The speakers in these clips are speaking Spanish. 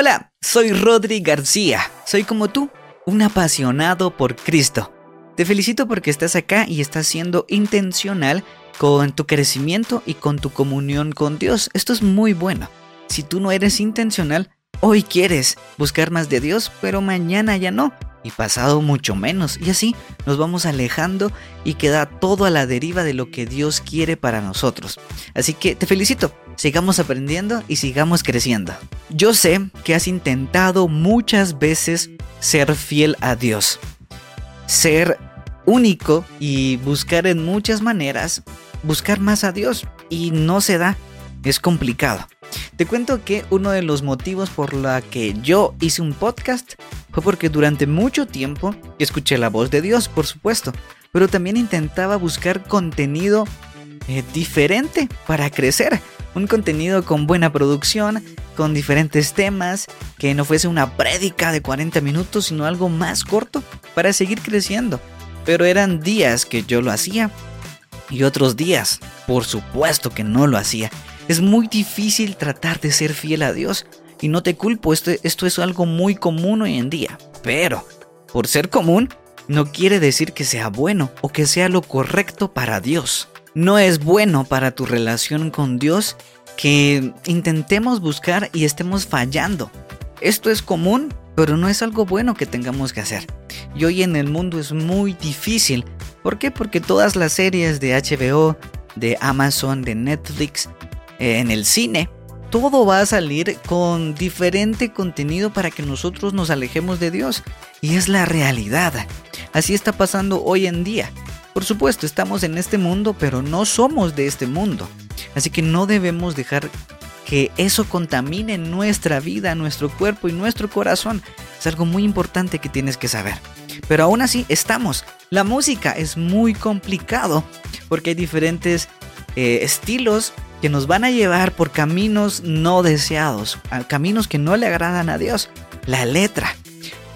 Hola, soy Rodri García. Soy como tú, un apasionado por Cristo. Te felicito porque estás acá y estás siendo intencional con tu crecimiento y con tu comunión con Dios. Esto es muy bueno. Si tú no eres intencional, hoy quieres buscar más de Dios, pero mañana ya no. Y pasado mucho menos. Y así nos vamos alejando y queda todo a la deriva de lo que Dios quiere para nosotros. Así que te felicito sigamos aprendiendo y sigamos creciendo. Yo sé que has intentado muchas veces ser fiel a Dios, ser único y buscar en muchas maneras, buscar más a Dios y no se da, es complicado. Te cuento que uno de los motivos por la que yo hice un podcast fue porque durante mucho tiempo escuché la voz de Dios, por supuesto, pero también intentaba buscar contenido eh, diferente para crecer un contenido con buena producción, con diferentes temas, que no fuese una prédica de 40 minutos, sino algo más corto para seguir creciendo. Pero eran días que yo lo hacía y otros días, por supuesto que no lo hacía. Es muy difícil tratar de ser fiel a Dios y no te culpo, esto, esto es algo muy común hoy en día. Pero, por ser común, no quiere decir que sea bueno o que sea lo correcto para Dios. No es bueno para tu relación con Dios que intentemos buscar y estemos fallando. Esto es común, pero no es algo bueno que tengamos que hacer. Y hoy en el mundo es muy difícil. ¿Por qué? Porque todas las series de HBO, de Amazon, de Netflix, eh, en el cine, todo va a salir con diferente contenido para que nosotros nos alejemos de Dios. Y es la realidad. Así está pasando hoy en día. Por supuesto, estamos en este mundo, pero no somos de este mundo. Así que no debemos dejar que eso contamine nuestra vida, nuestro cuerpo y nuestro corazón. Es algo muy importante que tienes que saber. Pero aún así estamos. La música es muy complicado porque hay diferentes eh, estilos que nos van a llevar por caminos no deseados, caminos que no le agradan a Dios. La letra.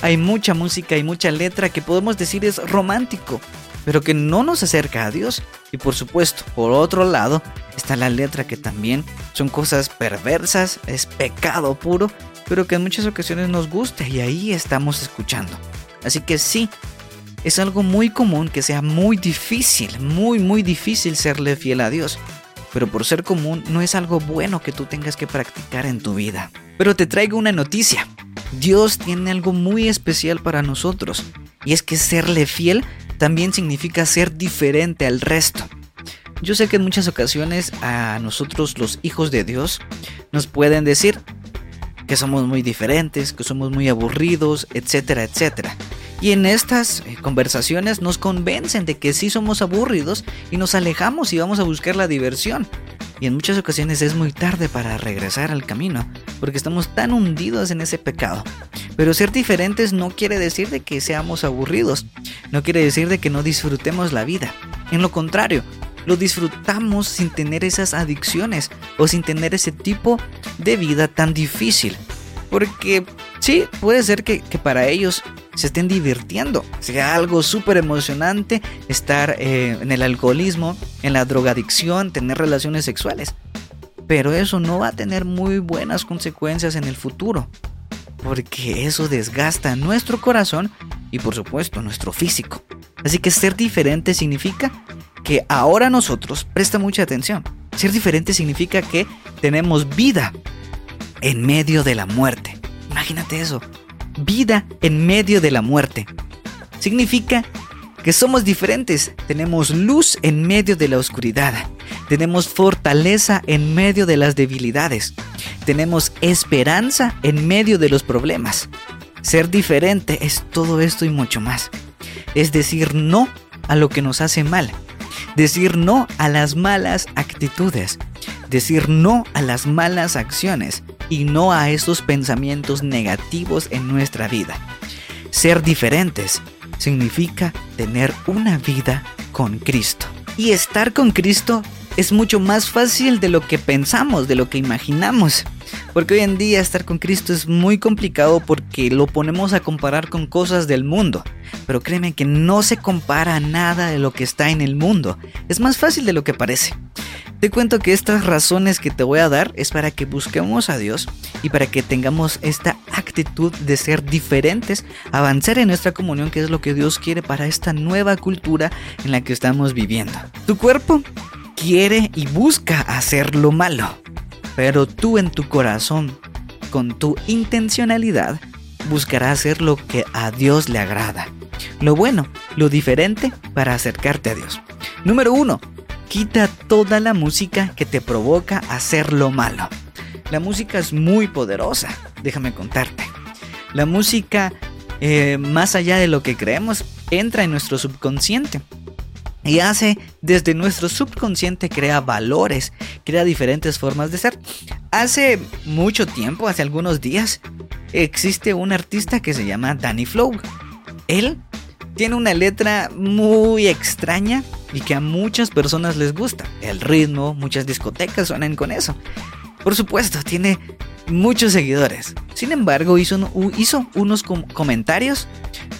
Hay mucha música y mucha letra que podemos decir es romántico, pero que no nos acerca a Dios. Y por supuesto, por otro lado, está la letra que también son cosas perversas, es pecado puro, pero que en muchas ocasiones nos gusta y ahí estamos escuchando. Así que sí, es algo muy común que sea muy difícil, muy muy difícil serle fiel a Dios. Pero por ser común no es algo bueno que tú tengas que practicar en tu vida. Pero te traigo una noticia. Dios tiene algo muy especial para nosotros. Y es que serle fiel también significa ser diferente al resto. Yo sé que en muchas ocasiones a nosotros los hijos de Dios nos pueden decir que somos muy diferentes, que somos muy aburridos, etcétera, etcétera. Y en estas eh, conversaciones nos convencen de que sí somos aburridos y nos alejamos y vamos a buscar la diversión. Y en muchas ocasiones es muy tarde para regresar al camino, porque estamos tan hundidos en ese pecado. Pero ser diferentes no quiere decir de que seamos aburridos, no quiere decir de que no disfrutemos la vida. En lo contrario, lo disfrutamos sin tener esas adicciones o sin tener ese tipo de vida tan difícil. Porque sí, puede ser que, para ellos se estén divirtiendo, sea algo súper emocionante estar eh, en el alcoholismo, en la drogadicción, tener relaciones sexuales. Pero eso no va a tener muy buenas consecuencias en el futuro porque eso desgasta nuestro corazón y por supuesto nuestro físico. Así que ser diferente significa que ahora nosotros, presta mucha atención, ser diferente significa que tenemos vida en medio de la muerte. Imagínate eso, vida en medio de la muerte. Significa que somos diferentes, tenemos luz en medio de la oscuridad, tenemos fortaleza en medio de las debilidades, tenemos esperanza en medio de los problemas. Ser diferente es todo esto y mucho más. Es decir no a lo que nos hace mal, decir no a las malas actitudes, decir no a las malas acciones y no a esos pensamientos negativos en nuestra vida. Ser diferentes significa tener una vida con Cristo. Y estar con Cristo es mucho más fácil de lo que pensamos, de lo que imaginamos. Porque hoy en día estar con Cristo es muy complicado porque lo ponemos a comparar con cosas del mundo. Pero créeme que no se compara nada de lo que está en el mundo. Es más fácil de lo que parece. Te cuento que estas razones que te voy a dar es para que busquemos a Dios y para que tengamos esta actitud de ser diferentes, avanzar en nuestra comunión, que es lo que Dios quiere para esta nueva cultura en la que estamos viviendo. Tu cuerpo quiere y busca hacer lo malo, pero tú en tu corazón, con tu intencionalidad, buscarás hacer lo que a Dios le agrada. Lo bueno, lo diferente para acercarte a Dios. Número 1 Quita toda la música que te provoca hacer lo malo. La música es muy poderosa, déjame contarte. La música, eh, más allá de lo que creemos, entra en nuestro subconsciente. Y hace, desde nuestro subconsciente, crea valores, crea diferentes formas de ser. Hace mucho tiempo, hace algunos días, existe un artista que se llama Danny Flow. Él tiene una letra muy extraña y que a muchas personas les gusta. El ritmo, muchas discotecas suenan con eso. Por supuesto, tiene muchos seguidores. Sin embargo, hizo, hizo unos comentarios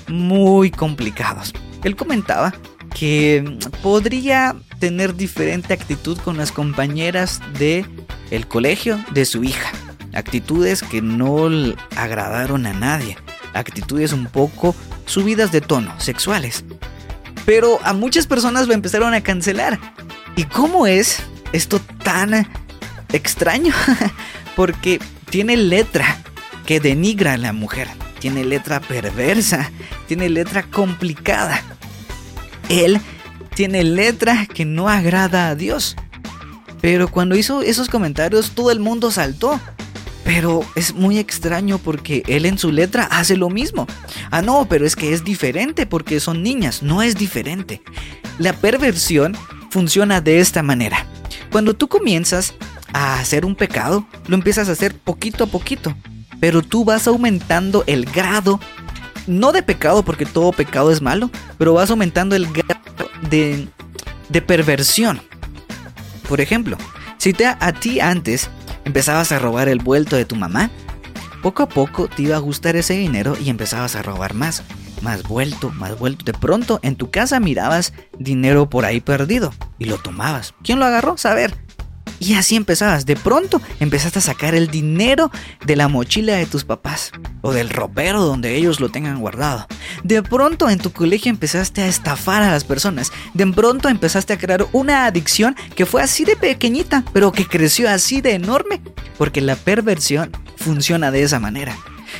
muy complicados. Él comentaba que podría tener diferente actitud con las compañeras de el colegio de su hija. Actitudes que no agradaron a nadie. Actitudes un poco subidas de tono, sexuales. Pero a muchas personas lo empezaron a cancelar. ¿Y cómo es esto tan extraño? Porque tiene letra que denigra a la mujer. Tiene letra perversa. Tiene letra complicada. Él tiene letra que no agrada a Dios. Pero cuando hizo esos comentarios todo el mundo saltó. Pero es muy extraño porque él en su letra hace lo mismo. Ah, no, pero es que es diferente porque son niñas. No es diferente. La perversión funciona de esta manera. Cuando tú comienzas a hacer un pecado, lo empiezas a hacer poquito a poquito. Pero tú vas aumentando el grado, no de pecado porque todo pecado es malo, pero vas aumentando el grado de, de perversión. Por ejemplo, si te, a ti antes empezabas a robar el vuelto de tu mamá, poco a poco te iba a gustar ese dinero y empezabas a robar más, más vuelto, más vuelto. De pronto en tu casa mirabas dinero por ahí perdido y lo tomabas. ¿Quién lo agarró? Saber. Y así empezabas. De pronto empezaste a sacar el dinero de la mochila de tus papás o del ropero donde ellos lo tengan guardado. De pronto en tu colegio empezaste a estafar a las personas. De pronto empezaste a crear una adicción que fue así de pequeñita, pero que creció así de enorme. Porque la perversión funciona de esa manera.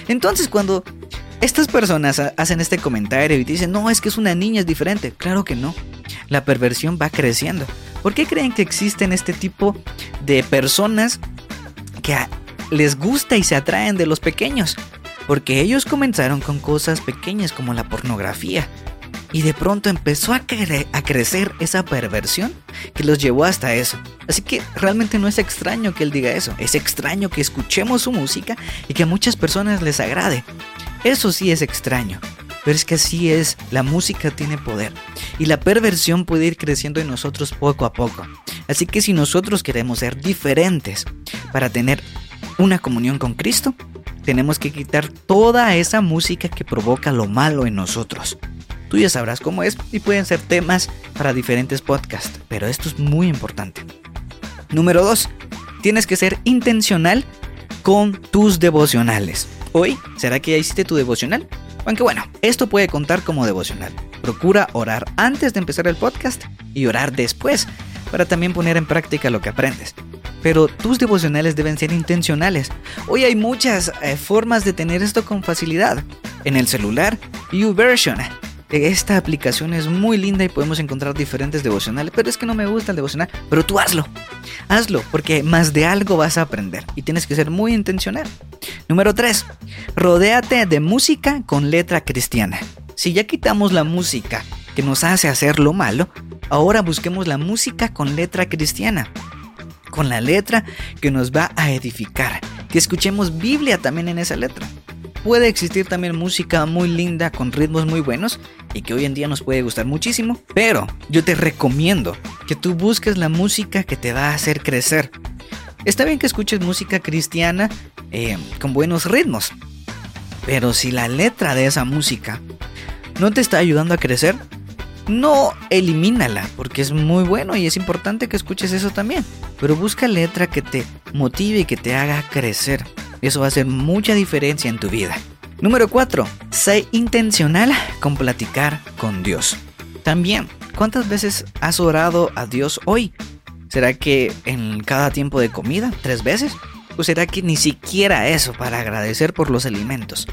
Entonces cuando estas personas hacen este comentario y dicen, no, es que es una niña, es diferente. Claro que no. La perversión va creciendo. ¿Por qué creen que existen este tipo de personas que les gusta y se atraen de los pequeños? Porque ellos comenzaron con cosas pequeñas como la pornografía. Y de pronto empezó a, a, crecer esa perversión que los llevó hasta eso. Así que realmente no es extraño que él diga eso. Es extraño que escuchemos su música y que a muchas personas les agrade. Eso sí es extraño. Pero es que así es, la música tiene poder y la perversión puede ir creciendo en nosotros poco a poco. Así que si nosotros queremos ser diferentes para tener una comunión con Cristo, tenemos que quitar toda esa música que provoca lo malo en nosotros. Tú ya sabrás cómo es y pueden ser temas para diferentes podcasts, pero esto es muy importante. Número 2. Tienes que ser intencional con tus devocionales. Hoy, ¿será que ya hiciste tu devocional? Aunque bueno, esto puede contar como devocional. Procura orar antes de empezar el podcast y orar después para también poner en práctica lo que aprendes. Pero tus devocionales deben ser intencionales. Hoy hay muchas eh, formas de tener esto con facilidad. En el celular, YouVersion. Esta aplicación es muy linda y podemos encontrar diferentes devocionales, pero es que no me gusta el devocional. Pero tú hazlo. Hazlo, porque más de algo vas a aprender y tienes que ser muy intencional. Número 3. Rodéate de música con letra cristiana. Si ya quitamos la música que nos hace hacer lo malo, ahora busquemos la música con letra cristiana. Con la letra que nos va a edificar. Que escuchemos Biblia también en esa letra. Puede existir también música muy linda con ritmos muy buenos y que hoy en día nos puede gustar muchísimo, pero yo te recomiendo que tú busques la música que te va a hacer crecer. Está bien que escuches música cristiana eh, con buenos ritmos. Pero si la letra de esa música no te está ayudando a crecer, No elimínala, porque es muy bueno y es importante que escuches eso también. Pero busca letra que te motive y que te haga crecer. Eso va a hacer mucha diferencia en tu vida. Número 4. Sé intencional con platicar con Dios. También, ¿cuántas veces has orado a Dios hoy? ¿Será que en cada tiempo de comida? ¿Tres veces? ¿O será que ni siquiera eso para agradecer por los alimentos?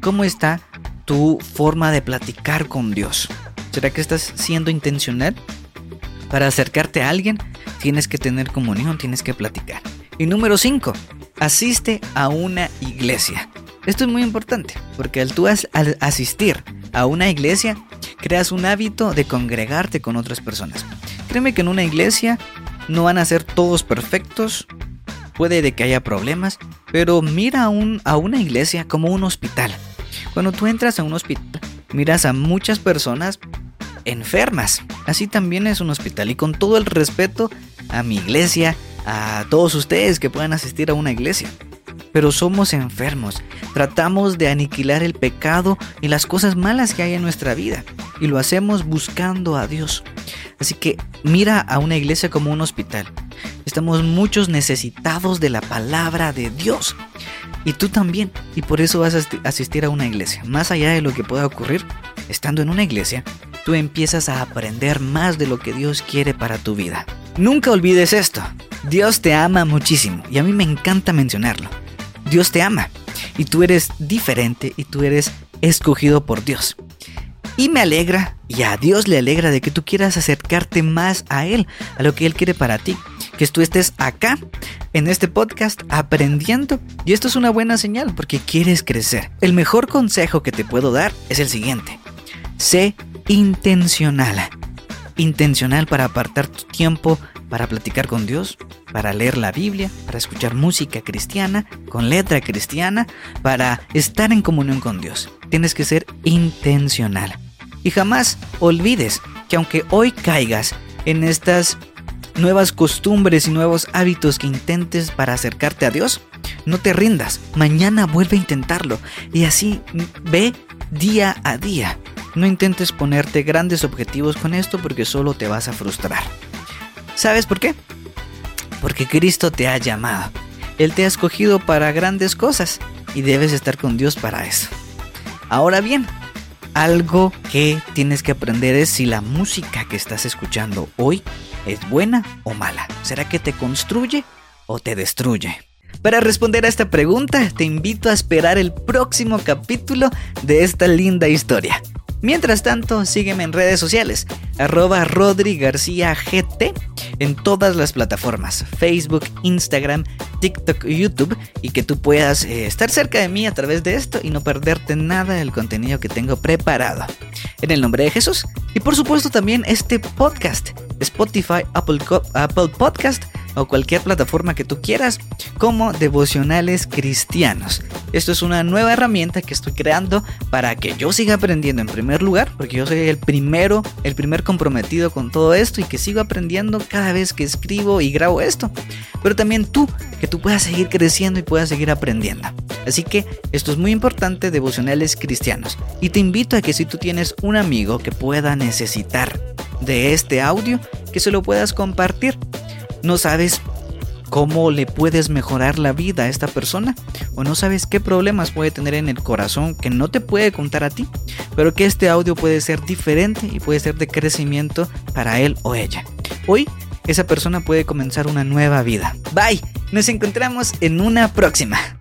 ¿Cómo está tu forma de platicar con Dios? ¿Será que estás siendo intencional? Para acercarte a alguien, tienes que tener comunión, tienes que platicar. Y número 5. Asiste a una iglesia. Esto es muy importante, porque al tú al asistir a una iglesia, creas un hábito de congregarte con otras personas. Créeme que en una iglesia no van a ser todos perfectos, puede de que haya problemas, pero mira un, a una iglesia como un hospital. Cuando tú entras a un hospital, miras a muchas personas enfermas. Así también es un hospital y con todo el respeto a mi iglesia, a todos ustedes que puedan asistir a una iglesia pero somos enfermos. Tratamos de aniquilar el pecado y las cosas malas que hay en nuestra vida y lo hacemos buscando a Dios. Así que mira a una iglesia como un hospital. Estamos muchos necesitados de la palabra de Dios. Y tú también. Y por eso vas a asistir a una iglesia. Más allá de lo que pueda ocurrir, estando en una iglesia, tú empiezas a aprender más de lo que Dios quiere para tu vida. Nunca olvides esto. Dios te ama muchísimo y a mí me encanta mencionarlo. Dios te ama y tú eres diferente y tú eres escogido por Dios. Y me alegra, y a Dios le alegra de que tú quieras acercarte más a Él, a lo que Él quiere para ti. Que tú estés acá, en este podcast, aprendiendo. Y esto es una buena señal porque quieres crecer. El mejor consejo que te puedo dar es el siguiente. Sé intencional. Intencional para apartar tu tiempo para platicar con Dios, para leer la Biblia, para escuchar música cristiana, con letra cristiana, para estar en comunión con Dios. Tienes que ser intencional. Y jamás olvides que aunque hoy caigas en estas nuevas costumbres y nuevos hábitos que intentes para acercarte a Dios, no te rindas. Mañana vuelve a intentarlo. Y así ve día a día. No intentes ponerte grandes objetivos con esto porque solo te vas a frustrar. ¿Sabes por qué? Porque Cristo te ha llamado. Él te ha escogido para grandes cosas y debes estar con Dios para eso. Ahora bien, algo que tienes que aprender es si la música que estás escuchando hoy es buena o mala. ¿Será que te construye o te destruye? Para responder a esta pregunta, te invito a esperar el próximo capítulo de esta linda historia. Mientras tanto, sígueme en redes sociales, arroba Rodri García GT en todas las plataformas, Facebook, Instagram, TikTok, YouTube, y que tú puedas eh, estar cerca de mí a través de esto y no perderte nada del contenido que tengo preparado. En el nombre de Jesús. Y por supuesto también este podcast, Spotify, Apple, Apple Podcast, o cualquier plataforma que tú quieras como devocionales cristianos. Esto es una nueva herramienta que estoy creando para que yo siga aprendiendo en primer lugar, porque yo soy el primero, el primer comprometido con todo esto y que sigo aprendiendo cada vez que escribo y grabo esto. Pero también tú, que tú puedas seguir creciendo y puedas seguir aprendiendo. Así que esto es muy importante, devocionales cristianos. Y te invito a que si tú tienes un amigo que pueda necesitar de este audio, que se lo puedas compartir no sabes cómo le puedes mejorar la vida a esta persona o no sabes qué problemas puede tener en el corazón que no te puede contar a ti, pero que este audio puede ser diferente y puede ser de crecimiento para él o ella. Hoy esa persona puede comenzar una nueva vida. Bye, nos encontramos en una próxima.